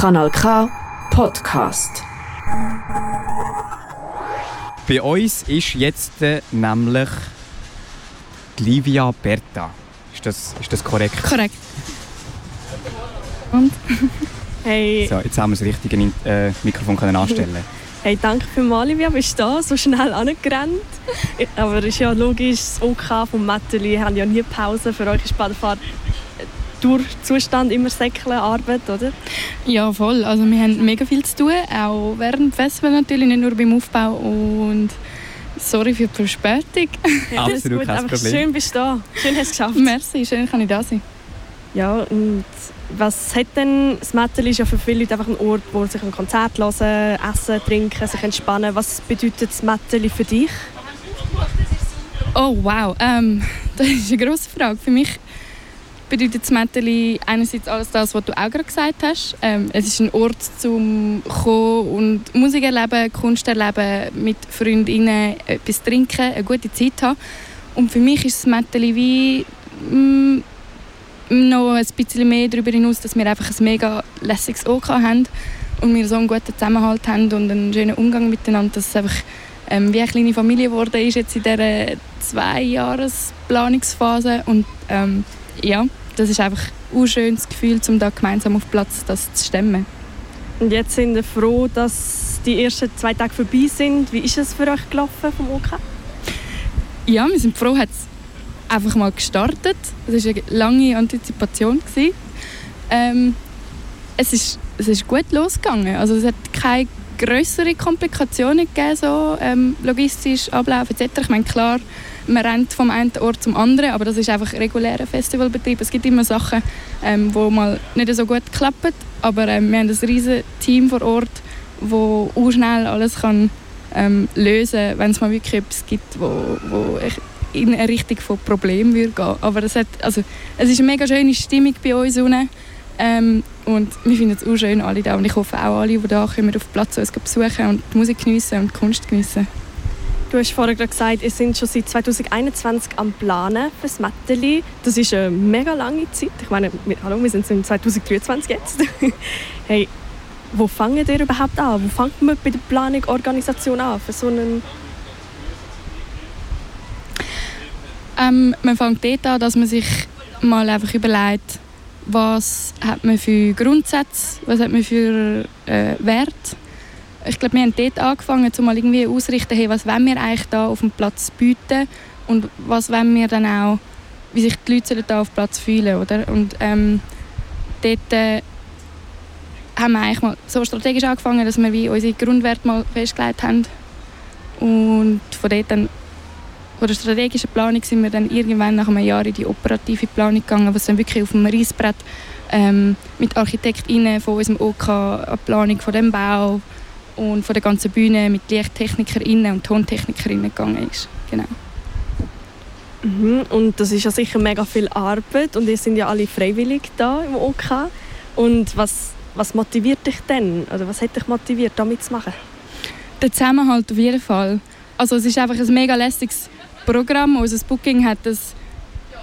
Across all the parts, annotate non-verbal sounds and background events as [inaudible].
Kanal K Podcast. Bei uns ist jetzt äh, nämlich die Livia Berta. Ist das, ist das korrekt? Korrekt. Und? [laughs] Hey, So, jetzt haben wir das richtige äh, Mikrofon können anstellen. [laughs] hey, danke für mal, Livia, bist du da, so schnell angerannt. Aber es ist ja logisch, das OK vom Metteli haben ja nie Pause. Für euch ist Badefahrt durch Zustand immer Säckle Arbeit, oder? Ja, voll. Also wir haben mega viel zu tun, auch während Festival natürlich, nicht nur beim Aufbau. Und sorry für die Verspätung. Ja, alles [laughs] Absolut gut, kein einfach Problem. schön bist du da. Schön hast du es geschafft. Merci, schön kann ich da sein. Ja, und was hat denn das Metteli ist ja für viele Leute einfach ein Ort, wo sich ein Konzert hören, essen, trinken, sich entspannen. Was bedeutet das Metteli für dich? Oh wow, ähm, [laughs] das ist eine grosse Frage. Für mich bedeutet das Metteli einerseits alles das, was du auch gerade gesagt hast. Ähm, es ist ein Ort zum kommen und Musik erleben, Kunst erleben, mit Freundinnen etwas trinken, eine gute Zeit haben. Und für mich ist das Metteli wie mm, noch ein bisschen mehr darüber hinaus, dass wir einfach ein mega lässiges OK haben und wir so einen guten Zusammenhalt haben und einen schönen Umgang miteinander, dass es einfach ähm, wie eine kleine Familie geworden ist jetzt in dieser zwei Jahres Planungsphase und ähm, ja, das ist einfach ein schönes Gefühl, um da gemeinsam auf Platz das zu stemmen. Und jetzt sind wir froh, dass die ersten zwei Tage vorbei sind. Wie ist es für euch gelaufen vom OK? Ja, wir sind froh, hat es einfach mal gestartet. Es war eine lange Antizipation. Ähm, es, ist, es ist gut losgegangen. Also es hat keine größere Komplikationen gegeben, so, ähm, logistisch, Ablauf etc. Ich meine, klar, man rennt vom einen Ort zum anderen, aber das ist einfach regulärer Festivalbetrieb. Es gibt immer Sachen, ähm, wo mal nicht so gut klappen, aber ähm, wir haben ein riesiges Team vor Ort, wo schnell alles kann ähm, lösen, wenn es mal wirklich etwas gibt, wo, wo in eine Richtung von Problem würde gehen. Aber es, hat, also, es ist eine mega schöne Stimmung bei uns unten. Ähm, und wir finden es auch schön, alle da. Und ich hoffe auch alle, die da kommen, auf den Platz uns besuchen und die Musik geniessen und die Kunst geniessen. Du hast vorher gerade gesagt, ihr sind schon seit 2021 am Planen für das Metteli. Das ist eine mega lange Zeit. Ich meine, wir, hallo, wir sind in 2023 jetzt. [laughs] hey, wo fangen ihr überhaupt an? Wo fängt man bei der Planung, Organisation an für so einen... Ähm, man fängt dort an, dass man sich mal einfach überlegt, was hat man für Grundsätze, was hat man für äh, Wert. Ich glaube, wir haben dort angefangen, um mal irgendwie auszurichten, hey, was wollen wir eigentlich da auf dem Platz bieten und was wollen wir dann auch, wie sich die Leute da auf dem Platz fühlen, oder? Und ähm, dort äh, haben wir eigentlich mal so strategisch angefangen, dass wir wie unsere Grundwerte mal festgelegt haben und von dort dann von der strategischen Planung sind wir dann irgendwann nach einem Jahr in die operative Planung gegangen, was dann wirklich auf dem Reissbrett ähm, mit ArchitektInnen von unserem OK Planung von dem Bau und von der ganzen Bühne mit LichttechnikerInnen und TontechnikerInnen gegangen ist. Genau. Mhm. Und das ist ja sicher mega viel Arbeit und ihr sind ja alle freiwillig da im OK. Und was, was motiviert dich denn? Oder was hat dich motiviert, da mitzumachen? Der Zusammenhalt auf jeden Fall. Also es ist einfach ein mega lässiges Programm. Unser Booking hat ein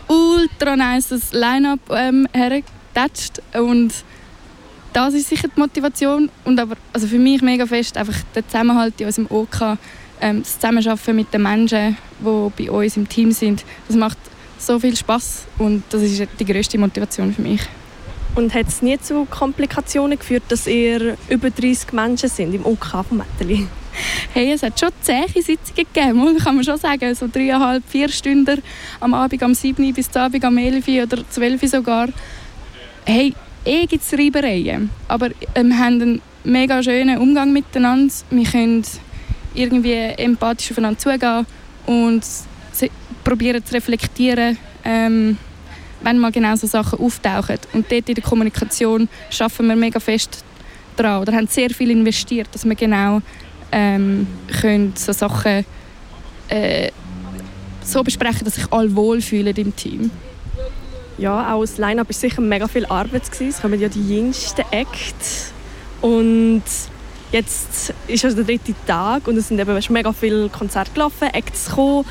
ultra nice Line-Up ähm, hergetatscht und das ist sicher die Motivation und aber also für mich mega fest einfach der Zusammenhalt in unserem OK, ähm, das Zusammenarbeiten mit den Menschen, die bei uns im Team sind, das macht so viel Spaß und das ist die größte Motivation für mich. Und hat es nie zu Komplikationen geführt, dass ihr über 30 Menschen sind im OK vom Metteli? Hey, es hat schon zähe Sitzungen gegeben, kann man schon sagen. So dreieinhalb, vier Stunden am Abend am 7 bis zum Abend am 11 oder 12 sogar. Hey, eh gibt es Reibereien. Aber äh, wir haben einen mega schönen Umgang miteinander. Wir können irgendwie empathisch aufeinander zugehen und probieren zu reflektieren, ähm, wenn mal genau so Sachen auftauchen. Und dort in der Kommunikation schaffen wir mega fest dran. Oder haben sehr viel investiert, dass wir genau ähm, können so Sachen äh, so besprechen, dass sich alle wohlfühlen im Team. Ja, auch das Line-Up war sicher mega viel Arbeit. gewesen. Es kommen ja die jüngsten Acts. Und jetzt ist also der dritte Tag und es sind eben weißt, mega viele Konzerte gelaufen, Acts gekommen.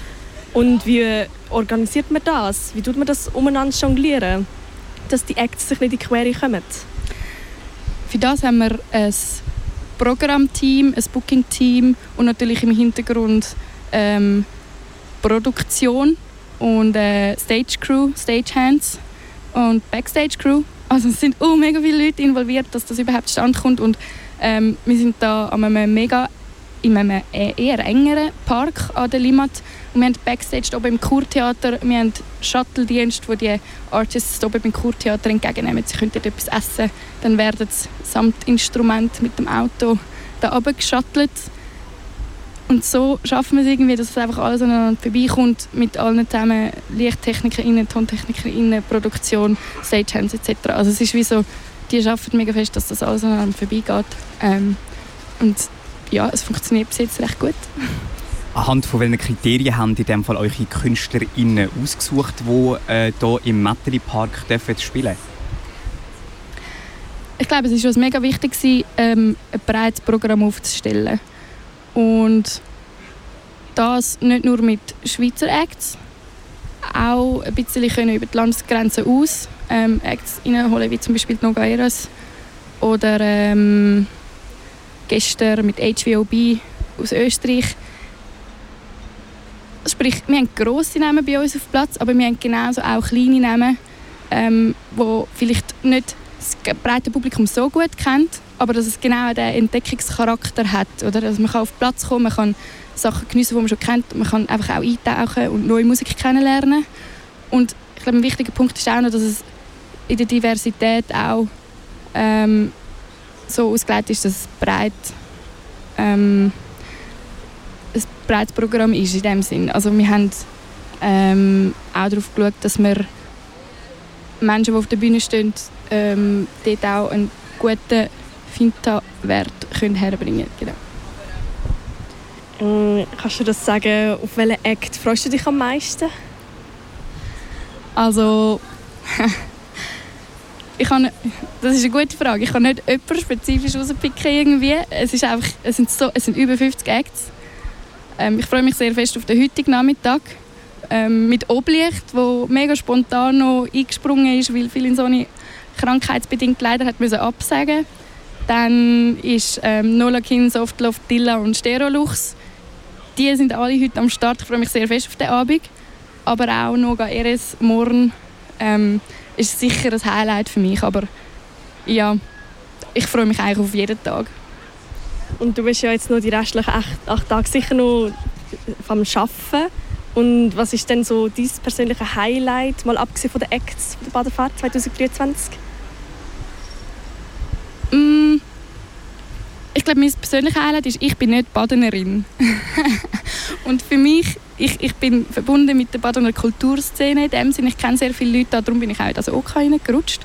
Und wie organisiert man das? Wie tut man das umeinander jonglieren? Dass die Acts sich nicht in die Quere kommen? für das haben wir ein Programmteam, ein Booking-Team und natürlich im Hintergrund ähm, Produktion und äh, Stage Crew, Stagehands und Backstage Crew. Also es sind oh, mega viele Leute involviert, dass das überhaupt stand kommt und ähm, wir sind da an einem mega in einem eher engeren Park an der Limmat und wir haben Backstage oben im Kurtheater, wir haben Shuttle-Dienst, wo die Artists oben im Kurtheater entgegennehmen. Sie können dort etwas essen, dann werden sie samt Instrument mit dem Auto da oben geschattelt. Und so schaffen wir es irgendwie, dass es einfach alles aneinander vorbeikommt, mit allen zusammen, LichttechnikerInnen, TontechnikerInnen, Produktion, Stagehands etc. Also es ist wie so, die arbeiten mega fest, dass das alles aneinander vorbeigeht. Ähm, und ja, es funktioniert bis jetzt recht gut. Anhand von welchen Kriterien haben in dem Fall eure KünstlerInnen ausgesucht, die äh, hier im Mattery Park dürfen spielen Ich glaube, es war uns mega wichtig, ähm, ein breites Programm aufzustellen. Und das nicht nur mit Schweizer Acts, auch ein bisschen können über die Landesgrenzen aus ähm, Acts reinholen, wie zum Beispiel die Nogaeras oder ähm, gestern mit HVOB aus Österreich. Sprich, wir haben grosse Namen bei uns auf Platz, aber wir haben genauso auch kleine Namen, ähm, die vielleicht nicht das breite Publikum so gut kennt, aber dass es genau den Entdeckungscharakter hat. Oder? Also man kann auf Platz kommen, man kann Sachen geniessen, die man schon kennt, man kann einfach auch eintauchen und neue Musik kennenlernen. Und ich glaube, ein wichtiger Punkt ist auch noch, dass es in der Diversität auch ähm, so ausgelegt ist, dass es breit ähm, ein breites Programm ist in dem Sinn. Also wir haben ähm, auch darauf geschaut, dass wir Menschen, die auf der Bühne stehen, ähm, dort auch einen guten Finta-Wert herbringen können. Genau. Äh, kannst du das sagen, auf welchen Act freust du dich am meisten? Also, [laughs] ich kann, das ist eine gute Frage. Ich kann nicht jemanden spezifisch rauspicken irgendwie. Es, ist einfach, es, sind so, es sind über 50 Acts. Ähm, ich freue mich sehr fest auf den heutigen Nachmittag ähm, mit Oblicht, wo mega spontan noch eingesprungen ist, weil viele in so eine krankheitsbedingt leider hat müssen absagen. Dann ist ähm, Nola Kin, Softloft, Dilla und Sterolux. Die sind alle heute am Start. Ich freue mich sehr fest auf den Abend. Aber auch Noga Eres morgen ähm, ist sicher ein Highlight für mich. Aber ja, ich freue mich eigentlich auf jeden Tag. Und du bist ja jetzt noch die restlichen acht, acht Tage sicher noch am Arbeiten. Und was ist denn so dein persönliche Highlight, mal abgesehen von den Acts der Badefahrt 2023? Mm, ich glaube, mein persönliches Highlight ist, ich bin nicht Badenerin. [laughs] und für mich, ich, ich bin verbunden mit der Badener Kulturszene in dem Sinne. Ich kenne sehr viele Leute, darum bin ich auch in das OK reingerutscht.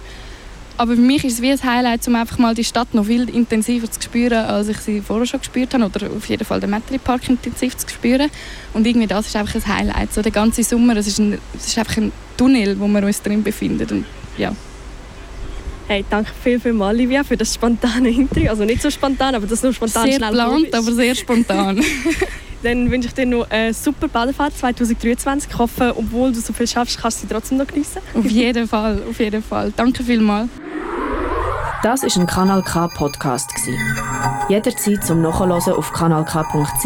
Aber für mich ist es wie ein Highlight, um einfach mal die Stadt noch viel intensiver zu spüren, als ich sie vorher schon gespürt habe. Oder auf jeden Fall den Metri Park intensiv zu spüren. Und irgendwie das ist einfach ein Highlight. So der ganze Sommer, es ist, ein, es ist einfach ein Tunnel, wo wir uns drin befinden. Und, ja. Hey, danke viel, viel mal, Livia, für das spontane Interview. Also nicht so spontan, aber das nur spontan sehr schnell geplant, aber sehr spontan. [laughs] Dann wünsche ich dir noch eine super Badefahrt 2023. Ich hoffe, obwohl du so viel schaffst, kannst du sie trotzdem noch geniessen. Auf jeden Fall, auf jeden Fall. Danke vielmals. Das ist ein Kanal K Podcast Jederzeit zum Nachhören auf kanalk.ch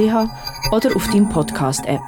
oder auf deinem Podcast App.